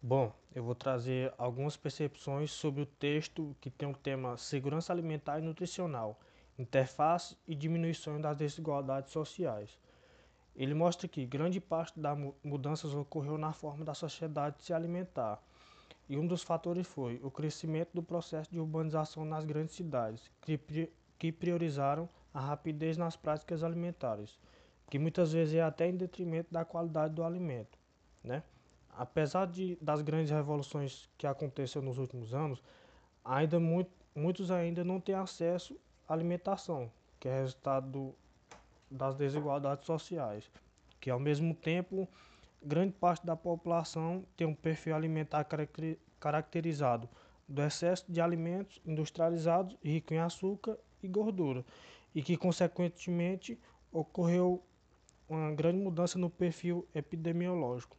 Bom, eu vou trazer algumas percepções sobre o texto que tem o tema Segurança Alimentar e Nutricional, Interface e Diminuição das Desigualdades Sociais. Ele mostra que grande parte das mudanças ocorreu na forma da sociedade se alimentar, e um dos fatores foi o crescimento do processo de urbanização nas grandes cidades, que priorizaram a rapidez nas práticas alimentares, que muitas vezes é até em detrimento da qualidade do alimento, né? apesar de, das grandes revoluções que aconteceram nos últimos anos, ainda muito, muitos ainda não têm acesso à alimentação, que é resultado do, das desigualdades sociais, que ao mesmo tempo grande parte da população tem um perfil alimentar caracterizado do excesso de alimentos industrializados ricos em açúcar e gordura, e que consequentemente ocorreu uma grande mudança no perfil epidemiológico.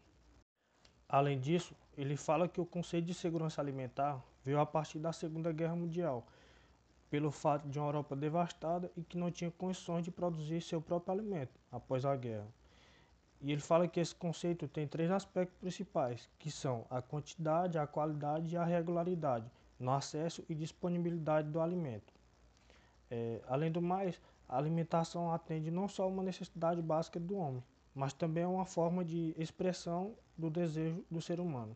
Além disso, ele fala que o conceito de segurança alimentar veio a partir da Segunda Guerra Mundial, pelo fato de uma Europa devastada e que não tinha condições de produzir seu próprio alimento após a guerra. E ele fala que esse conceito tem três aspectos principais, que são a quantidade, a qualidade e a regularidade no acesso e disponibilidade do alimento. É, além do mais, a alimentação atende não só uma necessidade básica do homem, mas também é uma forma de expressão do desejo do ser humano.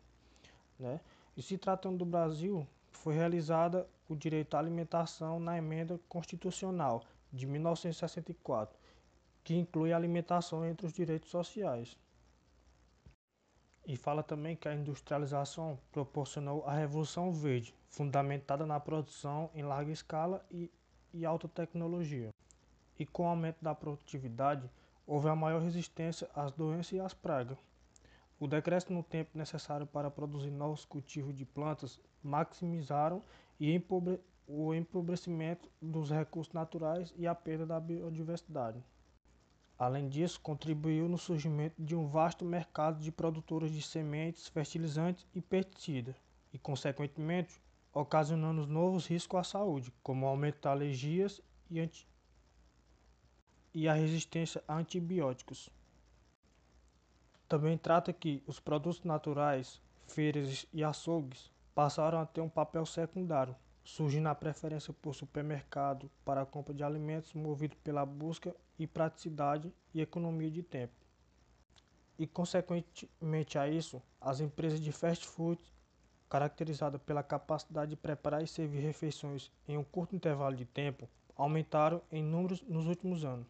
Né? E se tratando do Brasil, foi realizada o direito à alimentação na emenda constitucional de 1964, que inclui a alimentação entre os direitos sociais. E fala também que a industrialização proporcionou a Revolução Verde, fundamentada na produção em larga escala e, e alta tecnologia. E com o aumento da produtividade, houve a maior resistência às doenças e às pragas. O decréscimo no tempo necessário para produzir novos cultivos de plantas maximizaram empobre o empobrecimento dos recursos naturais e a perda da biodiversidade. Além disso, contribuiu no surgimento de um vasto mercado de produtores de sementes, fertilizantes e pesticidas, e, consequentemente, ocasionando novos riscos à saúde, como de alergias e e a resistência a antibióticos. Também trata que os produtos naturais, feiras e açougues passaram a ter um papel secundário, surgindo a preferência por supermercado para a compra de alimentos movido pela busca e praticidade e economia de tempo. E consequentemente a isso, as empresas de fast food, caracterizadas pela capacidade de preparar e servir refeições em um curto intervalo de tempo, aumentaram em números nos últimos anos.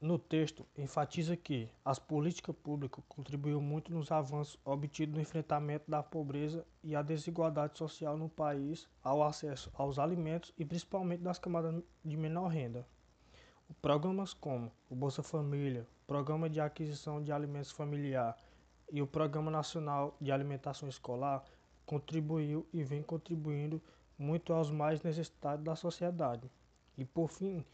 No texto, enfatiza que as políticas públicas contribuíram muito nos avanços obtidos no enfrentamento da pobreza e a desigualdade social no país ao acesso aos alimentos e principalmente das camadas de menor renda. Programas como o Bolsa Família, Programa de Aquisição de Alimentos Familiar e o Programa Nacional de Alimentação Escolar contribuiu e vem contribuindo muito aos mais necessitados da sociedade. E por fim,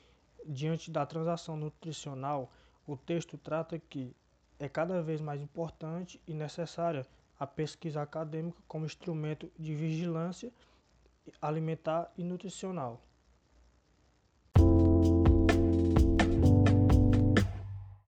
Diante da transação nutricional, o texto trata que é cada vez mais importante e necessária a pesquisa acadêmica como instrumento de vigilância alimentar e nutricional.